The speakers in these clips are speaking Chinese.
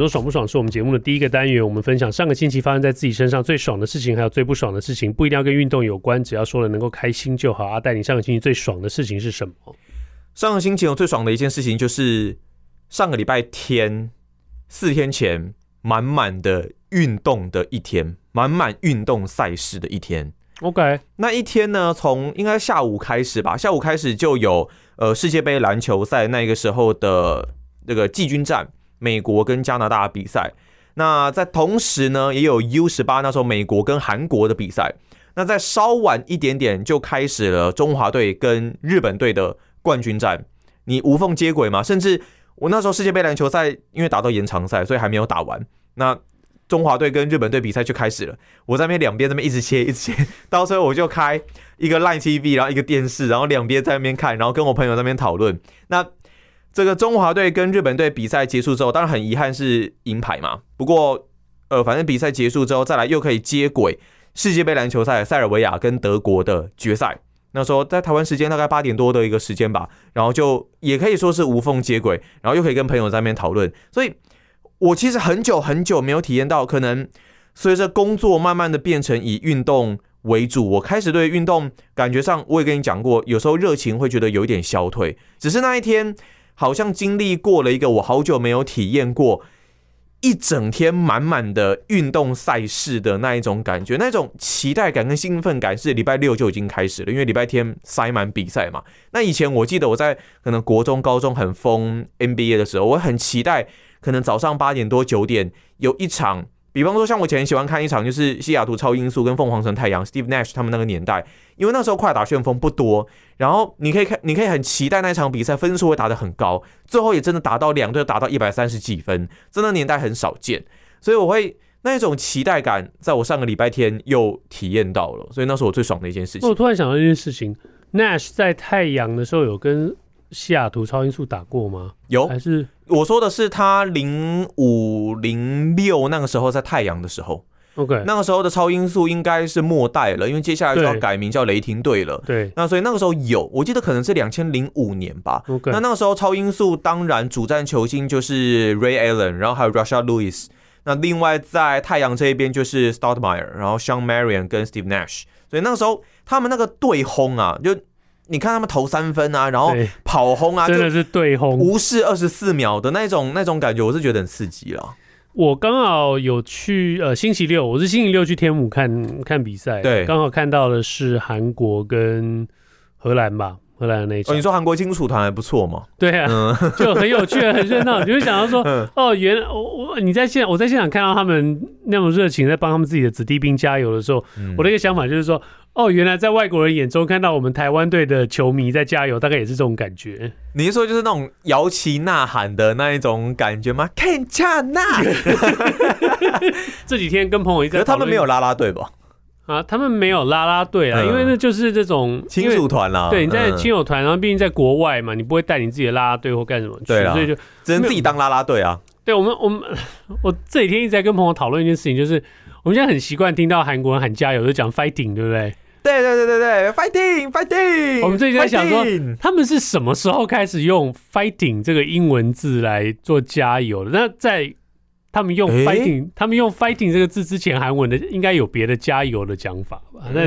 周爽不爽是我们节目的第一个单元，我们分享上个星期发生在自己身上最爽的事情，还有最不爽的事情，不一定要跟运动有关，只要说了能够开心就好。阿戴，你上个星期最爽的事情是什么？上个星期我最爽的一件事情就是上个礼拜天四天前满满的运动的一天，满满运动赛事的一天。OK，那一天呢，从应该下午开始吧，下午开始就有呃世界杯篮球赛那个时候的那个季军战。美国跟加拿大比赛，那在同时呢，也有 U 十八那时候美国跟韩国的比赛。那在稍晚一点点就开始了中华队跟日本队的冠军战，你无缝接轨嘛？甚至我那时候世界杯篮球赛因为打到延长赛，所以还没有打完。那中华队跟日本队比赛就开始了，我在那边两边那边一直切一直切，到时候我就开一个 Line TV，然后一个电视，然后两边在那边看，然后跟我朋友在那边讨论。那这个中华队跟日本队比赛结束之后，当然很遗憾是银牌嘛。不过，呃，反正比赛结束之后，再来又可以接轨世界杯篮球赛塞尔维亚跟德国的决赛。那时候在台湾时间大概八点多的一个时间吧，然后就也可以说是无缝接轨，然后又可以跟朋友在那边讨论。所以我其实很久很久没有体验到，可能随着工作慢慢的变成以运动为主，我开始对运动感觉上，我也跟你讲过，有时候热情会觉得有一点消退。只是那一天。好像经历过了一个我好久没有体验过一整天满满的运动赛事的那一种感觉，那种期待感跟兴奋感是礼拜六就已经开始了，因为礼拜天塞满比赛嘛。那以前我记得我在可能国中、高中很疯 NBA 的时候，我很期待可能早上八点多九点有一场。比方说，像我以前喜欢看一场，就是西雅图超音速跟凤凰城太阳，Steve Nash 他们那个年代，因为那时候快打旋风不多，然后你可以看，你可以很期待那场比赛分数会打得很高，最后也真的打到两队打到一百三十几分，真的年代很少见，所以我会那一种期待感，在我上个礼拜天又体验到了，所以那是我最爽的一件事情。我突然想到一件事情，Nash 在太阳的时候有跟西雅图超音速打过吗？有，还是？我说的是他零五零六那个时候在太阳的时候，OK，那个时候的超音速应该是末代了，因为接下来就要改名叫雷霆队了。对，那所以那个时候有，我记得可能是两千零五年吧。OK，那那个时候超音速当然主战球星就是 Ray Allen，然后还有 Russia Lewis。那另外在太阳这一边就是 Stoudemire，然后 Shawn Marion 跟 Steve Nash。所以那个时候他们那个对轰啊，就。你看他们投三分啊，然后跑轰啊，真的是对轰，无视二十四秒的那种那种感觉，我是觉得很刺激了。我刚好有去呃星期六，我是星期六去天母看看比赛，对，刚好看到的是韩国跟荷兰吧，荷兰的那一场。哦，你说韩国金属团还不错嘛？对啊，嗯、就很有趣，很热闹。你会想到说，哦，原来我我你在现我在现场看到他们那么热情，在帮他们自己的子弟兵加油的时候，嗯、我的一个想法就是说。哦，原来在外国人眼中看到我们台湾队的球迷在加油，大概也是这种感觉。你是说就是那种摇旗呐喊的那一种感觉吗？Canada，这几天跟朋友一个，他们没有拉拉队吧？啊，他们没有拉拉队啊，嗯、因为那就是这种亲属团啦。对，你在亲友团，然后毕竟在国外嘛，你不会带你自己的拉拉队或干什么去，对啦，所以就只能自己当拉拉队啊。对我们，我们 我这几天一直在跟朋友讨论一件事情，就是。我们现在很习惯听到韩国人喊加油，就讲 fighting，对不对？对对对对对，fighting fighting。我们最近在想说，他们是什么时候开始用 fighting 这个英文字来做加油的？那在他们用 fighting，、欸、他们用 fighting 这个字之前，韩文的应该有别的加油的讲法吧？那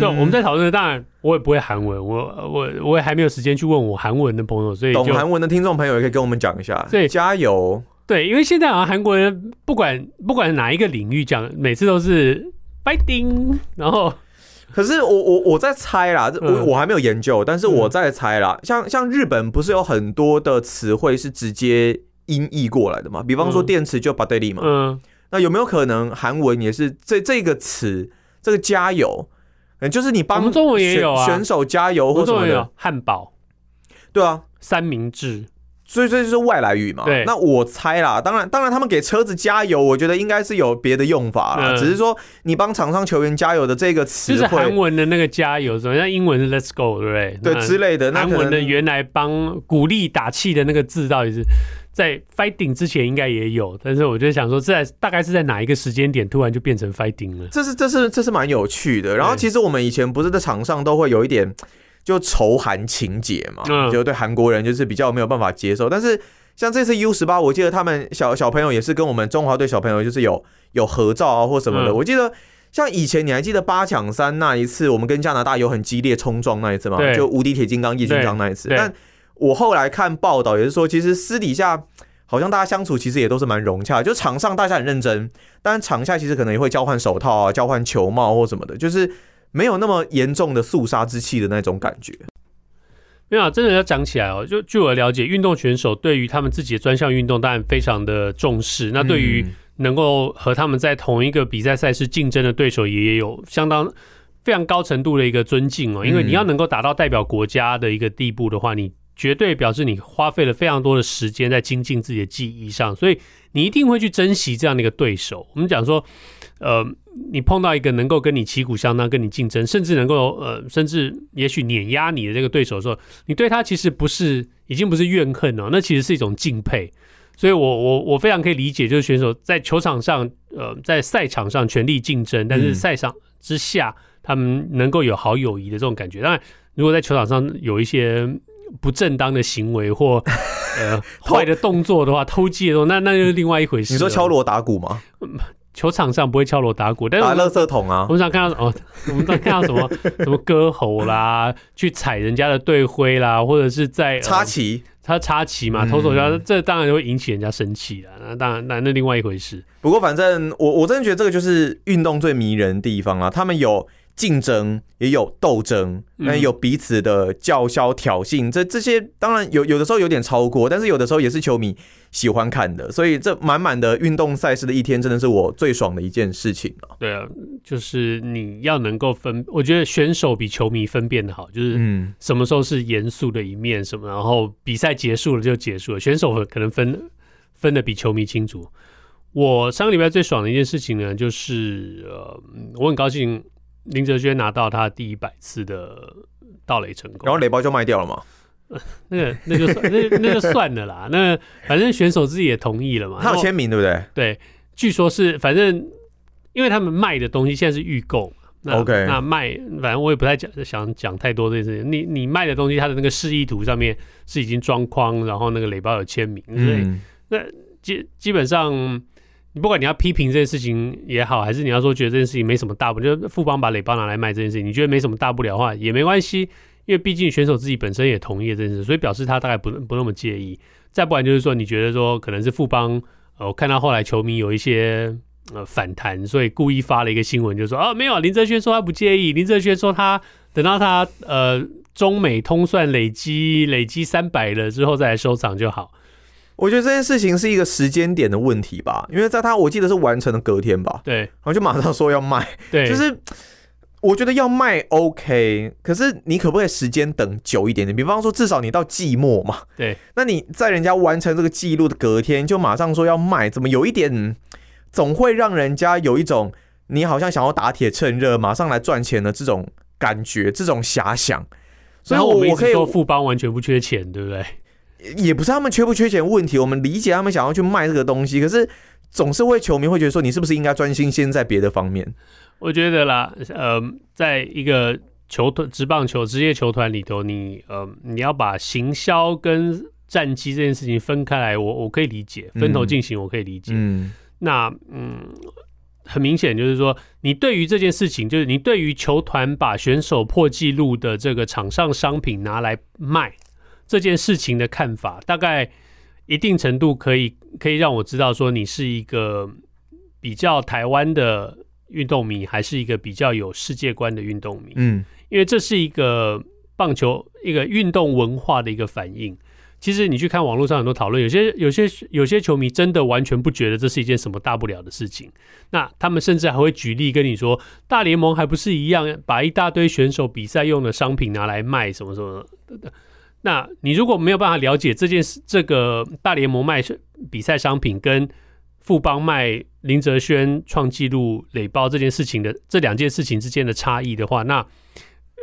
就我们在讨论，当然我也不会韩文，我我我也还没有时间去问我韩文的朋友，所以懂韩文的听众朋友也可以跟我们讲一下。对，加油。对，因为现在好像韩国人不管不管哪一个领域讲，每次都是 fighting，然后，可是我我我在猜啦，我、嗯、我还没有研究，但是我在猜啦，嗯、像像日本不是有很多的词汇是直接音译过来的嘛？比方说电池就バッテリー嘛，嗯，那有没有可能韩文也是这这个词，这个加油，就是你帮中文也有啊，选手加油或者什么的，汉堡，对啊，三明治。 所以这就是外来语嘛。对，那我猜啦，当然，当然他们给车子加油，我觉得应该是有别的用法啦。嗯、只是说你帮场上球员加油的这个词，就是韩文的那个加油，什么像英文是 Let's go，对不对？对之类的。韩文的原来帮鼓励打气的那个字，到底是在 fighting 之前应该也有，但是我就想说，在大概是在哪一个时间点突然就变成 fighting 了？这是这是这是蛮有趣的。然后其实我们以前不是在场上都会有一点。就仇韩情节嘛，嗯、就对韩国人就是比较没有办法接受。但是像这次 U 十八，我记得他们小小朋友也是跟我们中华队小朋友就是有有合照啊或什么的。嗯、我记得像以前你还记得八强三那一次，我们跟加拿大有很激烈冲撞那一次吗？就无敌铁金刚叶军章那一次。但我后来看报道也是说，其实私底下好像大家相处其实也都是蛮融洽，就场上大家很认真，但场下其实可能也会交换手套啊、交换球帽或什么的，就是。没有那么严重的肃杀之气的那种感觉。没有、啊，真的要讲起来哦。就据我了解，运动选手对于他们自己的专项运动当然非常的重视。那对于能够和他们在同一个比赛赛事竞争的对手，也有相当非常高程度的一个尊敬哦。因为你要能够达到代表国家的一个地步的话，你绝对表示你花费了非常多的时间在精进自己的技艺上，所以你一定会去珍惜这样的一个对手。我们讲说，呃。你碰到一个能够跟你旗鼓相当、跟你竞争，甚至能够呃，甚至也许碾压你的这个对手的时候，你对他其实不是已经不是怨恨了，那其实是一种敬佩。所以我我我非常可以理解，就是选手在球场上呃，在赛场上全力竞争，但是赛场之下他们能够有好友谊的这种感觉。当然，如果在球场上有一些不正当的行为或呃 坏的动作的话，偷鸡的动作，那那就是另外一回事。你说敲锣打鼓吗？球场上不会敲锣打鼓，但是打垃圾桶啊！我们想看到哦，我们想看到什么 什么割喉啦，去踩人家的队徽啦，或者是在插旗，他插旗嘛，投手球，这当然就会引起人家生气了。那当然，那那另外一回事。不过反正我我真的觉得这个就是运动最迷人的地方啊，他们有。竞争也有斗争，那有彼此的叫嚣挑衅，这这些当然有有的时候有点超过，但是有的时候也是球迷喜欢看的，所以这满满的运动赛事的一天，真的是我最爽的一件事情啊！对啊，就是你要能够分，我觉得选手比球迷分辨的好，就是嗯，什么时候是严肃的一面，什么然后比赛结束了就结束了，选手可能分分的比球迷清楚。我上个礼拜最爽的一件事情呢，就是呃，我很高兴。林哲轩拿到他第一百次的盗垒成功，然后垒包就卖掉了嘛？那个那就算那那就算了啦。那反正选手自己也同意了嘛。他有签名对不对？对，据说是反正因为他们卖的东西现在是预购嘛。OK，那卖反正我也不太讲想讲太多这件事情。你你卖的东西，它的那个示意图上面是已经装框，然后那个雷包有签名，所以、嗯、那基基本上。你不管你要批评这件事情也好，还是你要说觉得这件事情没什么大不了，就富邦把雷包拿来卖这件事情，你觉得没什么大不了的话也没关系，因为毕竟选手自己本身也同意这件事，所以表示他大概不不那么介意。再不然就是说你觉得说可能是富邦，呃，我看到后来球迷有一些呃反弹，所以故意发了一个新闻，就说啊没有，林哲轩说他不介意，林哲轩说他等到他呃中美通算累积累积三百了之后再来收场就好。我觉得这件事情是一个时间点的问题吧，因为在他我记得是完成的隔天吧，对，然后就马上说要卖，对，就是我觉得要卖 OK，可是你可不可以时间等久一点点？比方说至少你到季末嘛，对，那你在人家完成这个记录的隔天就马上说要卖，怎么有一点总会让人家有一种你好像想要打铁趁热，马上来赚钱的这种感觉，这种遐想。所以我我可以说富邦完全不缺钱，对不对？也不是他们缺不缺钱问题，我们理解他们想要去卖这个东西，可是总是会球迷会觉得说，你是不是应该专心先在别的方面？我觉得啦，呃，在一个球团、职棒球、职业球团里头，你呃，你要把行销跟战绩这件事情分开来，我我可以理解，分头进行，我可以理解。嗯，那嗯，很明显就是说，你对于这件事情，就是你对于球团把选手破纪录的这个场上商品拿来卖。这件事情的看法，大概一定程度可以可以让我知道说，你是一个比较台湾的运动迷，还是一个比较有世界观的运动迷。嗯，因为这是一个棒球一个运动文化的一个反应。其实你去看网络上很多讨论，有些有些有些球迷真的完全不觉得这是一件什么大不了的事情。那他们甚至还会举例跟你说，大联盟还不是一样把一大堆选手比赛用的商品拿来卖什么什么的。那你如果没有办法了解这件事，这个大联盟卖比赛商品跟富邦卖林哲轩创纪录垒包这件事情的这两件事情之间的差异的话，那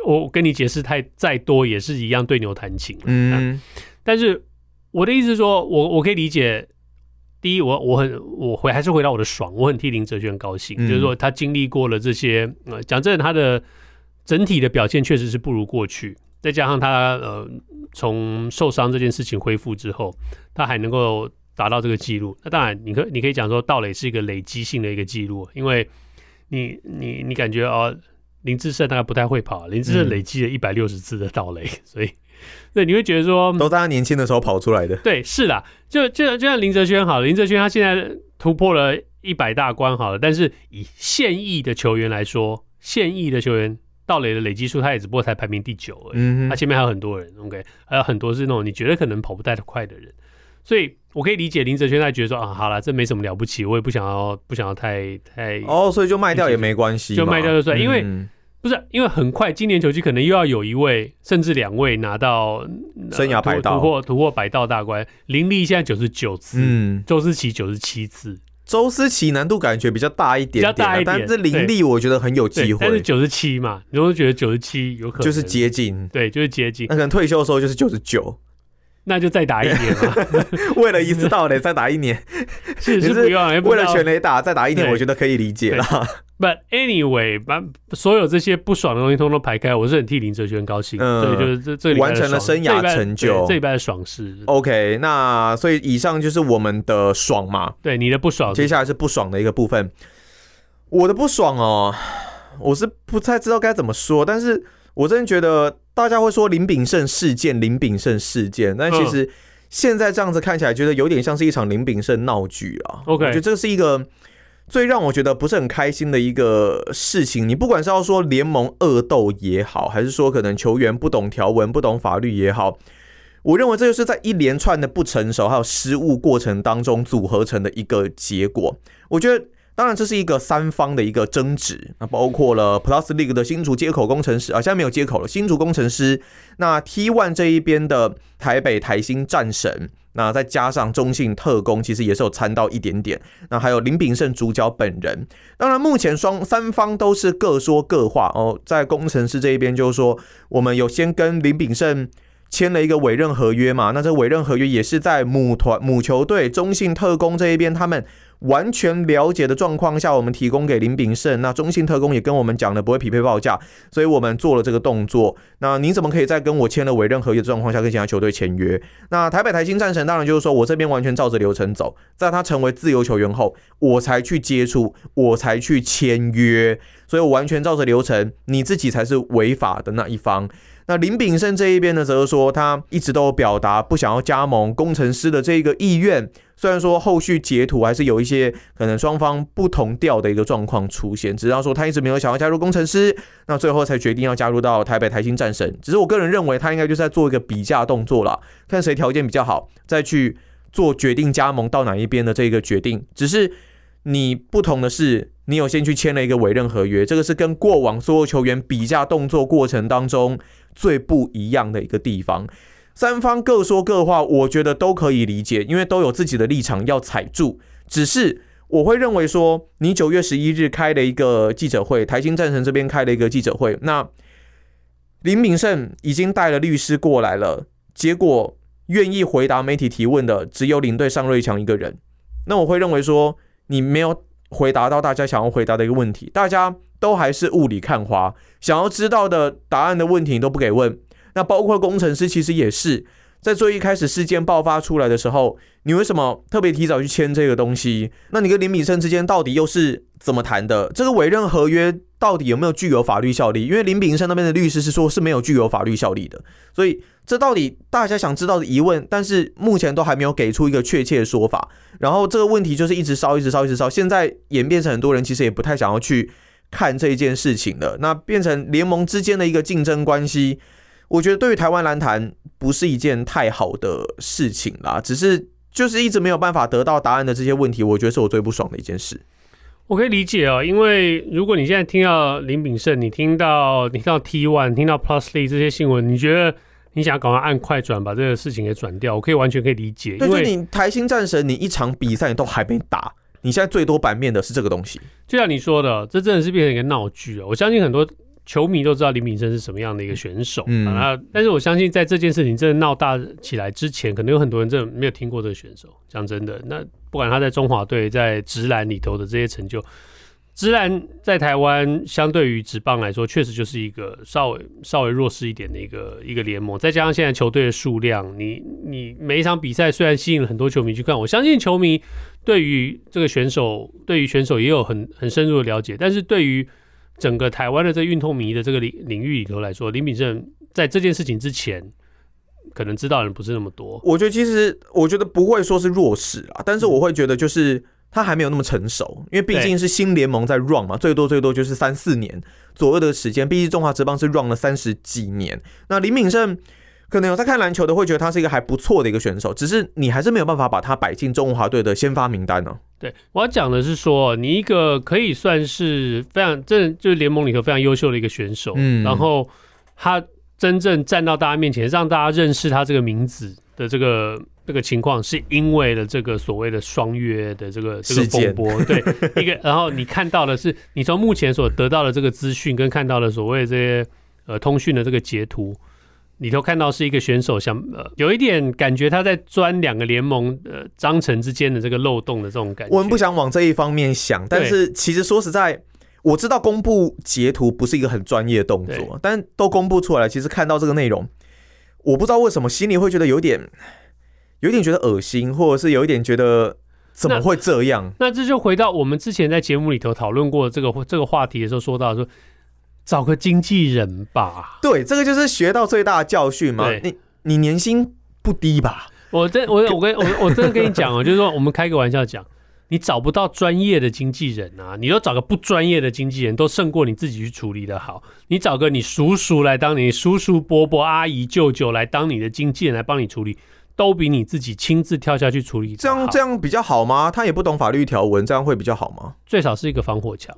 我跟你解释太再多也是一样对牛弹琴。嗯，但是我的意思是说，我我可以理解。第一，我我很我回还是回到我的爽，我很替林哲轩高兴，嗯、就是说他经历过了这些，呃，讲真的，他的整体的表现确实是不如过去，再加上他呃从受伤这件事情恢复之后，他还能够达到这个记录，那当然你可你可以讲说盗垒是一个累积性的一个记录，因为你你你感觉哦，林志胜大概不太会跑，林志胜累积了一百六十次的盗垒，嗯、所以。对，你会觉得说都在他年轻的时候跑出来的。对，是啦，就就就像林哲轩好了，林哲轩他现在突破了一百大关好了，但是以现役的球员来说，现役的球员盗垒的累积数，他也只不过才排名第九而已。他前面还有很多人，OK，还有很多是那种你觉得可能跑不太快的人，所以我可以理解林哲轩他觉得说啊，好了，这没什么了不起，我也不想要不想要太太哦，所以就卖掉也没关系，就卖掉就算，嗯、因为。不是，因为很快今年球季可能又要有一位甚至两位拿到生涯百道突破突破百道大关。林立现在九十九次，嗯，周思琪九十七次，周思琪难度感觉比较大一点，点，比较大一点，但是林立我觉得很有机会。但是九十七嘛，你会觉得九十七有可能就是接近，对，就是接近。那可能退休的时候就是九十九。那就再打一年嘛，为了一次盗垒再打一年，是是不用，为了全垒打再打一年，我觉得可以理解了。But anyway，把所有这些不爽的东西通通排开，我是很替林哲轩高兴，嗯、所以就是这这完成了生涯成就，这一半的爽事。OK，那所以以上就是我们的爽嘛，对你的不爽，接下来是不爽的一个部分。我的不爽哦，我是不太知道该怎么说，但是我真的觉得。大家会说林炳胜事件，林炳胜事件，但其实现在这样子看起来，觉得有点像是一场林炳胜闹剧啊。OK，我觉得这是一个最让我觉得不是很开心的一个事情。你不管是要说联盟恶斗也好，还是说可能球员不懂条文、不懂法律也好，我认为这就是在一连串的不成熟还有失误过程当中组合成的一个结果。我觉得。当然，这是一个三方的一个争执，那包括了 Plus League 的新竹接口工程师啊，现在没有接口了。新竹工程师，那 T One 这一边的台北台新战神，那再加上中信特工，其实也是有参到一点点。那还有林炳胜主角本人。当然，目前双三方都是各说各话哦。在工程师这一边，就是说我们有先跟林炳胜签了一个委任合约嘛，那这委任合约也是在母团母球队中信特工这一边他们。完全了解的状况下，我们提供给林炳胜。那中信特工也跟我们讲了不会匹配报价，所以我们做了这个动作。那你怎么可以在跟我签了委任合约的状况下跟其他球队签约？那台北台新战神当然就是说我这边完全照着流程走，在他成为自由球员后，我才去接触，我才去签约，所以我完全照着流程，你自己才是违法的那一方。那林炳胜这一边呢，则是说他一直都表达不想要加盟工程师的这个意愿。虽然说后续截图还是有一些可能双方不同调的一个状况出现，只要说他一直没有想要加入工程师，那最后才决定要加入到台北台新战神。只是我个人认为他应该就是在做一个比价动作了，看谁条件比较好，再去做决定加盟到哪一边的这个决定。只是你不同的是，你有先去签了一个委任合约，这个是跟过往所有球员比价动作过程当中。最不一样的一个地方，三方各说各话，我觉得都可以理解，因为都有自己的立场要踩住。只是我会认为说，你九月十一日开了一个记者会，台新战神这边开了一个记者会，那林炳胜已经带了律师过来了，结果愿意回答媒体提问的只有领队尚瑞强一个人。那我会认为说，你没有回答到大家想要回答的一个问题，大家。都还是雾里看花，想要知道的答案的问题你都不给问。那包括工程师，其实也是在最一开始事件爆发出来的时候，你为什么特别提早去签这个东西？那你跟林炳生之间到底又是怎么谈的？这个委任合约到底有没有具有法律效力？因为林炳生那边的律师是说是没有具有法律效力的，所以这到底大家想知道的疑问，但是目前都还没有给出一个确切的说法。然后这个问题就是一直烧，一直烧，一直烧，现在演变成很多人其实也不太想要去。看这一件事情了，那变成联盟之间的一个竞争关系，我觉得对于台湾篮坛不是一件太好的事情啦。只是就是一直没有办法得到答案的这些问题，我觉得是我最不爽的一件事。我可以理解哦，因为如果你现在听到林炳胜，你听到你听到 T One，听到 Plus League 这些新闻，你觉得你想要赶快按快转把这个事情给转掉，我可以完全可以理解。对，因为你台新战神，你一场比赛你都还没打，你现在最多版面的是这个东西。就像你说的，这真的是变成一个闹剧啊！我相信很多球迷都知道林秉生是什么样的一个选手，嗯啊，但是我相信在这件事情真的闹大起来之前，可能有很多人真的没有听过这个选手。讲真的，那不管他在中华队、在直篮里头的这些成就。直篮在台湾相对于直棒来说，确实就是一个稍微稍微弱势一点的一个一个联盟。再加上现在球队的数量，你你每一场比赛虽然吸引了很多球迷去看，我相信球迷对于这个选手，对于选手也有很很深入的了解。但是对于整个台湾的这运动迷的这个领领域里头来说，林秉胜在这件事情之前，可能知道的人不是那么多。我觉得其实我觉得不会说是弱势啊，但是我会觉得就是。他还没有那么成熟，因为毕竟是新联盟在 run 嘛，最多最多就是三四年左右的时间。毕竟中华职棒是 run 了三十几年。那林秉胜可能有在看篮球的，会觉得他是一个还不错的一个选手，只是你还是没有办法把他摆进中华队的先发名单呢、对，我要讲的是说，你一个可以算是非常这就是联盟里头非常优秀的一个选手，嗯，然后他真正站到大家面前，让大家认识他这个名字的这个。这个情况是因为了这个所谓的双约的这个这个风波，对 一个，然后你看到的是你从目前所得到的这个资讯跟看到的所谓这些呃通讯的这个截图里头看到是一个选手想呃有一点感觉他在钻两个联盟呃章程之间的这个漏洞的这种感觉。我们不想往这一方面想，但是其实说实在，我知道公布截图不是一个很专业的动作，但都公布出来了，其实看到这个内容，我不知道为什么心里会觉得有点。有点觉得恶心，或者是有一点觉得怎么会这样？那，那这就回到我们之前在节目里头讨论过这个这个话题的时候，说到说找个经纪人吧。对，这个就是学到最大的教训嘛。你你年薪不低吧？我这我我跟我我真的跟你讲哦，就是说我们开个玩笑讲，你找不到专业的经纪人啊，你都找个不专业的经纪人，都胜过你自己去处理的好。你找个你叔叔来当你叔叔伯伯阿姨舅舅来当你的经纪人来帮你处理。都比你自己亲自跳下去处理，这样这样比较好吗？他也不懂法律条文，这样会比较好吗？最少是一个防火墙。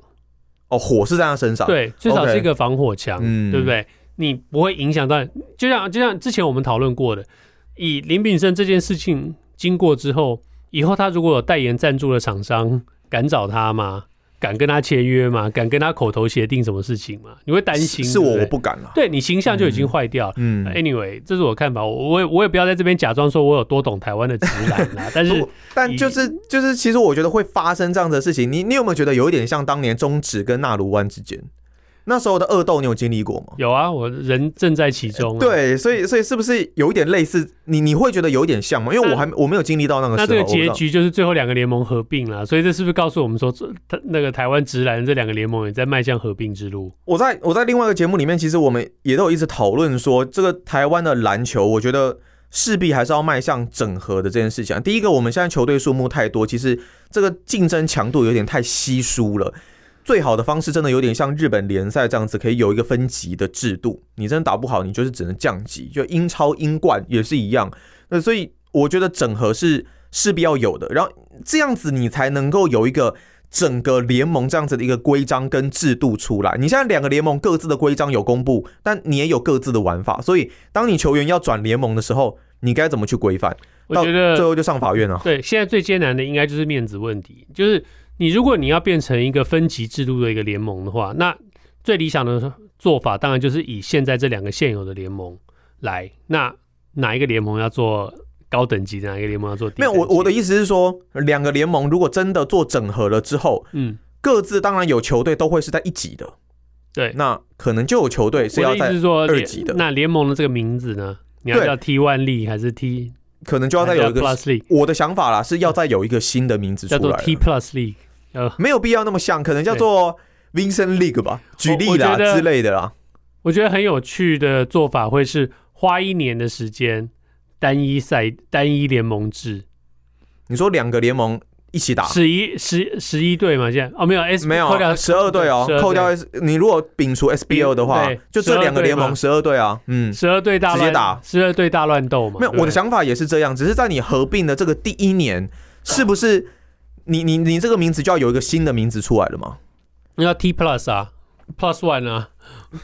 哦，火是在他身上。对，至少是一个防火墙，嗯，对不对？你不会影响到，就像就像之前我们讨论过的，以林炳胜这件事情经过之后，以后他如果有代言赞助的厂商，敢找他吗？敢跟他签约吗？敢跟他口头协定什么事情吗？你会担心？是我，我不敢了。对，你形象就已经坏掉了。嗯，Anyway，这是我看法。我我也我也不要在这边假装说我有多懂台湾的直男 啦。但是，但就是就是，其实我觉得会发生这样的事情。你你有没有觉得有一点像当年中止跟纳卢湾之间？那时候的恶斗，你有经历过吗？有啊，我人正在其中、啊。对，所以所以是不是有一点类似？你你会觉得有一点像吗？因为我还我没有经历到那个时候。那这个结局就是最后两个联盟合并了，所以这是不是告诉我们说，他那个台湾直男这两个联盟也在迈向合并之路？我在我在另外一个节目里面，其实我们也都有一直讨论说，这个台湾的篮球，我觉得势必还是要迈向整合的这件事情。第一个，我们现在球队数目太多，其实这个竞争强度有点太稀疏了。最好的方式真的有点像日本联赛这样子，可以有一个分级的制度。你真的打不好，你就是只能降级。就英超、英冠也是一样。那所以我觉得整合是势必要有的，然后这样子你才能够有一个整个联盟这样子的一个规章跟制度出来。你现在两个联盟各自的规章有公布，但你也有各自的玩法。所以当你球员要转联盟的时候，你该怎么去规范？我觉得最后就上法院了。对，现在最艰难的应该就是面子问题，就是。你如果你要变成一个分级制度的一个联盟的话，那最理想的做法当然就是以现在这两个现有的联盟来。那哪一个联盟要做高等级的，哪一个联盟要做低等级？没有，我我的意思是说，两个联盟如果真的做整合了之后，嗯，各自当然有球队都会是在一级的，对，那可能就有球队是要在二级的。那联盟的这个名字呢？你要叫 T One League 还是 T？可能就要再有一个 Plus League。我的想法啦，是要再有一个新的名字出来，叫做 T Plus League。呃，没有必要那么像，可能叫做 Vincent League 吧，举例啦之类的啦。我觉得很有趣的做法会是花一年的时间，单一赛、单一联盟制。你说两个联盟一起打，十一十十一队嘛？现在哦，没有 S 没有十二队哦，扣掉 S，你如果摒除 SBO 的话，就这两个联盟十二队啊，嗯，十二队大直接打，十二队大乱斗嘛。没有，我的想法也是这样，只是在你合并的这个第一年，是不是？你你你这个名字就要有一个新的名字出来了吗？你要 T Plus 啊，Plus One 啊，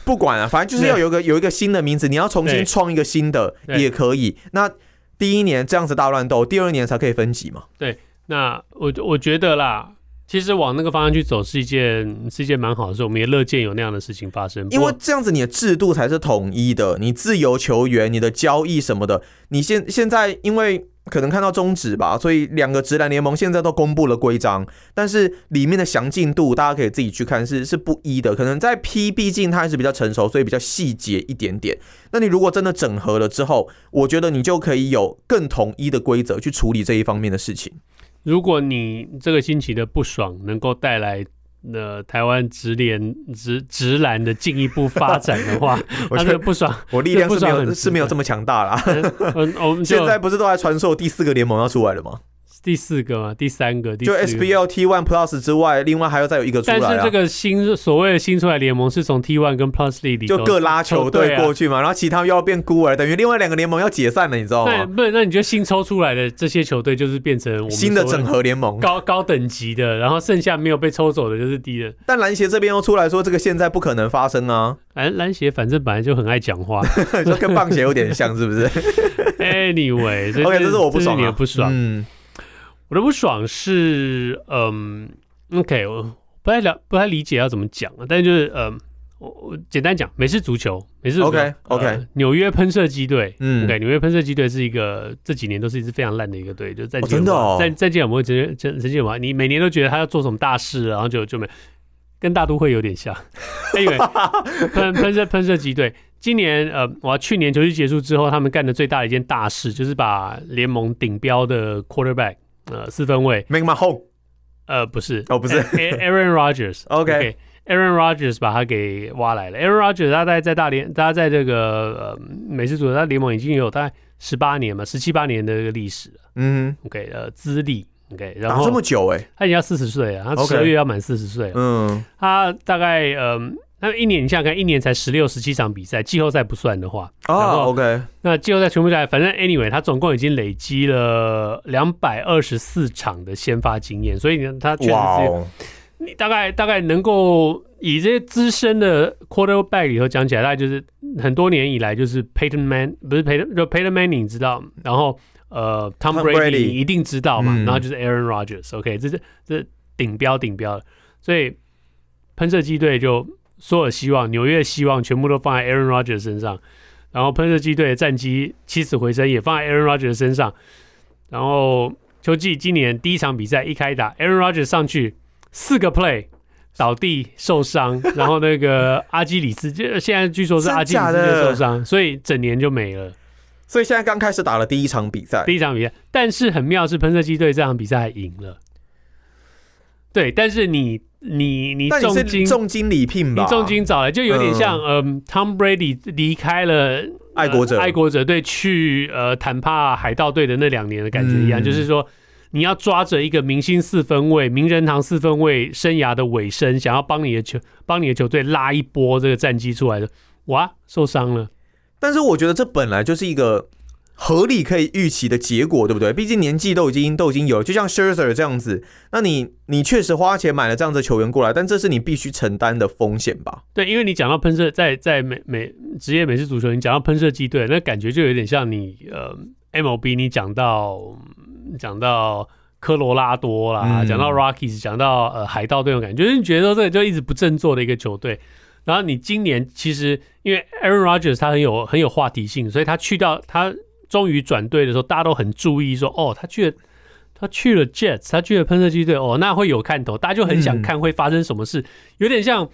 不管啊，反正就是要有一个有一个新的名字，你要重新创一个新的也可以。那第一年这样子大乱斗，第二年才可以分级嘛？对，那我我觉得啦。其实往那个方向去走是一件是一件蛮好的事，我们也乐见有那样的事情发生。因为这样子你的制度才是统一的，你自由球员、你的交易什么的，你现现在因为可能看到终止吧，所以两个直男联盟现在都公布了规章，但是里面的详尽度大家可以自己去看，是是不一的。可能在 P，毕竟它还是比较成熟，所以比较细节一点点。那你如果真的整合了之后，我觉得你就可以有更统一的规则去处理这一方面的事情。如果你这个星期的不爽能够带来呃台湾直联直直男的进一步发展的话，我觉得不爽，我力量是没有是没有这么强大啦。嗯，我们现在不是都在传授第四个联盟要出来了吗？第四个嘛，第三个，第就 SBL T One Plus 之外，另外还要再有一个出来。但是这个新所谓的新出来联盟是从 T One 跟 Plus League 里就各拉球队过去嘛，然后其他又要变孤儿，等于另外两个联盟要解散了，你知道吗？不，那你觉得新抽出来的这些球队就是变成新的整合联盟，高高等级的，然后剩下没有被抽走的就是低的。但篮协这边又出来说，这个现在不可能发生啊！篮篮协反正本来就很爱讲话，就跟棒协有点像，是不是？Anyway，OK，这是我不爽，你不爽，嗯。我的不爽是，嗯，OK，我不太了，不太理解要怎么讲啊。但就是，嗯，我我简单讲，美式足球，美式足球，OK OK，呃、纽约喷射机队，嗯，OK，纽约喷射机队是一个这几年都是一支非常烂的一个队，就在、哦、真的哦，在在建有没有直接直接嘛？你每年都觉得他要做什么大事，然后就就没，跟大都会有点像。因为喷喷射喷射机队今年，呃，我去年球季结束之后，他们干的最大的一件大事就是把联盟顶标的 quarterback。呃，四分卫，Make my home，呃，不是，哦，不是，Aaron Rodgers，OK，Aaron Rodgers 把他给挖来了。Aaron Rodgers 他在在大联，他在这个呃美式足球，他联盟已经有大概十八年嘛，十七八年的一个历史了。嗯，OK，呃，资历，OK，然后这么久哎，他已经要四十岁了，他十二月要满四十岁了。嗯，他大概嗯。那一年，你想想看，一年才十六、十七场比赛，季后赛不算的话，哦，OK，那季后赛全部下来，反正 anyway，他总共已经累积了两百二十四场的先发经验，所以呢，他确实是.你大概大概能够以这些资深的 quarterback 里头讲起来，大概就是很多年以来就是 Peyton Man 不是 Peyton 就 Peyton Manning 你知道，然后呃 Tom Brady 你一定知道嘛，嗯、然后就是 Aaron Rodgers，OK，、okay, 这是这顶标顶标的，所以喷射机队就。所有希望，纽约的希望全部都放在 Aaron Rodgers 身上，然后喷射机队的战绩起死回生也放在 Aaron Rodgers 身上，然后秋季今年第一场比赛一开打，Aaron Rodgers 上去四个 play 倒地受伤，然后那个阿基里斯就现在据说是阿基里斯受伤，所以整年就没了。所以现在刚开始打了第一场比赛，第一场比赛，但是很妙是喷射机队这场比赛还赢了。对，但是你你你重金重金礼聘吧，你重金找来，就有点像嗯、呃、，Tom Brady 离开了爱国者、呃、爱国者队去呃坦帕海盗队的那两年的感觉一样，嗯、就是说你要抓着一个明星四分卫、名人堂四分卫生涯的尾声，想要帮你的球帮你的球队拉一波这个战绩出来的，哇，受伤了。但是我觉得这本来就是一个。合理可以预期的结果，对不对？毕竟年纪都已经都已经有了，就像 Scherzer 这样子，那你你确实花钱买了这样子的球员过来，但这是你必须承担的风险吧？对，因为你讲到喷射，在在美美职业美式足球，你讲到喷射机队，那感觉就有点像你呃 MLB，你讲到讲到科罗拉多啦，讲、嗯、到 Rockies，讲到呃海盗队，那种感觉，就是你觉得说这个就一直不振作的一个球队。然后你今年其实因为 Aaron Rodgers 他很有很有话题性，所以他去掉他。终于转队的时候，大家都很注意说：“哦，他去了，他去了 Jets，他去了喷射机队，哦，那会有看头，大家就很想看会发生什么事。嗯”有点像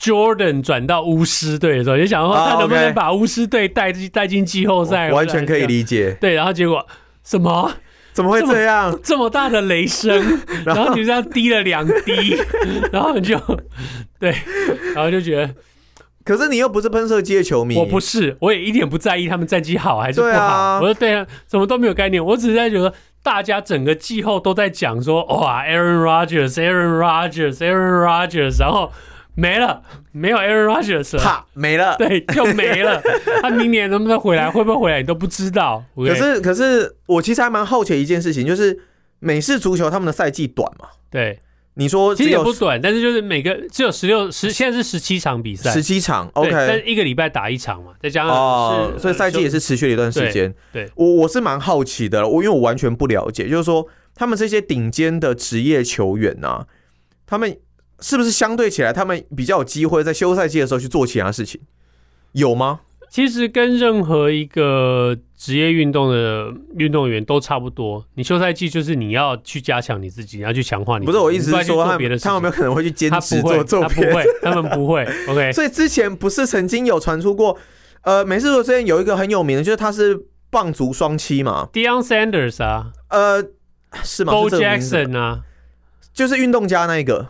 Jordan 转到巫师队的时候，也想说他能不能把巫师队带带进季后赛，完全可以理解。对，然后结果什么？怎么会这样？这么，这么大的雷声，然后就这样滴了两滴，然后就对，然后就觉得。可是你又不是喷射机的球迷，我不是，我也一点不在意他们战绩好还是不好。啊、我说对啊，什么都没有概念，我只是在觉得大家整个季后都在讲说，哇，Aaron Rodgers，Aaron Rodgers，Aaron Rodgers，然后没了，没有 Aaron Rodgers，啪，没了，对，就没了。他明年能不能回来，会不会回来，你都不知道。Okay? 可是，可是我其实还蛮好奇一件事情，就是美式足球他们的赛季短嘛，对。你说其实也不短，但是就是每个只有十六十，现在是十七场比赛，十七场，OK，但是一个礼拜打一场嘛，再加上哦，所以赛季也是持续了一段时间。对，我我是蛮好奇的，我因为我完全不了解，就是说他们这些顶尖的职业球员啊，他们是不是相对起来，他们比较有机会在休赛季的时候去做其他事情，有吗？其实跟任何一个职业运动的运动员都差不多。你休赛季就是你要去加强你自己，你要去强化你。不是我意思是说，他们他们有没有可能会去兼职做做？他不会，他们不会。OK。所以之前不是曾经有传出过，呃，美式足球之前有一个很有名的，就是他是棒足双栖嘛，Deion Sanders 啊，呃，是吗？Bo Jackson 啊，就是运动家那一个。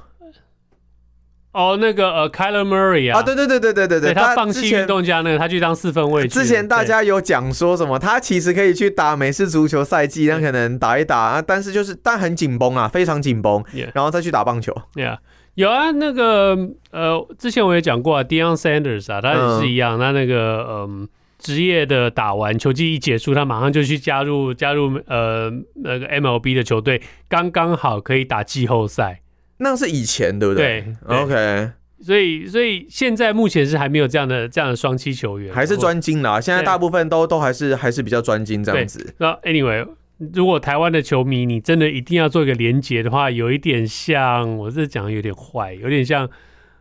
哦，那个呃，Kyler Murray 啊，啊，对对对对对对对，他放弃运动家那个，他去当四分卫。之前大家有讲说什么，他其实可以去打美式足球赛季，那可能打一打啊，但是就是但很紧绷啊，非常紧绷，然后再去打棒球。对啊，有啊，那个呃，之前我也讲过啊，Deion Sanders 啊，他也是一样，他那个嗯，职业的打完球季一结束，他马上就去加入加入呃那个 MLB 的球队，刚刚好可以打季后赛。那是以前，对不对？对，OK。所以，所以现在目前是还没有这样的这样的双栖球员，还是专精的啊。现在大部分都都还是还是比较专精这样子。那 Anyway，如果台湾的球迷你真的一定要做一个连结的话，有一点像，我这讲有点坏，有点像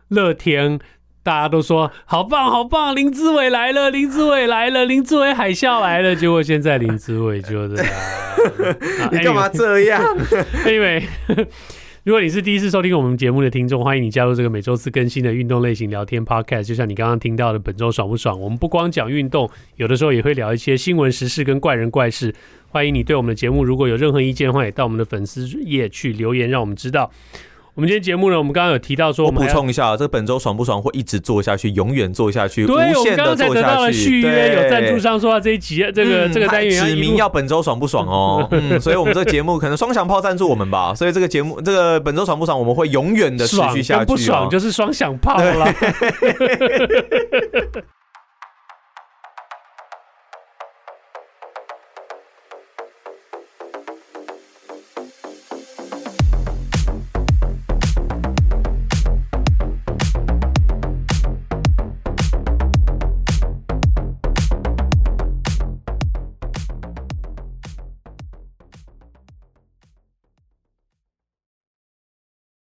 乐天，大家都说好棒好棒，林志伟来了，林志伟来了，林志伟海啸来了，结果现在林志伟就是，你干嘛这样？Anyway。如果你是第一次收听我们节目的听众，欢迎你加入这个每周四更新的运动类型聊天 Podcast。就像你刚刚听到的，本周爽不爽？我们不光讲运动，有的时候也会聊一些新闻时事跟怪人怪事。欢迎你对我们的节目如果有任何意见的话，也到我们的粉丝页去留言，让我们知道。我们今天节目呢，我们刚刚有提到说，我补充一下，这个本周爽不爽会一直做下去，永远做下去，对，无限的做下去。我们刚刚才得到了续约，有赞助商说到这一集这个、嗯、这个单元指明要本周爽不爽哦，嗯，所以我们这个节目可能双响炮赞助我们吧，所以这个节目这个本周爽不爽我们会永远的持续下去，哦，不爽就是双响炮了。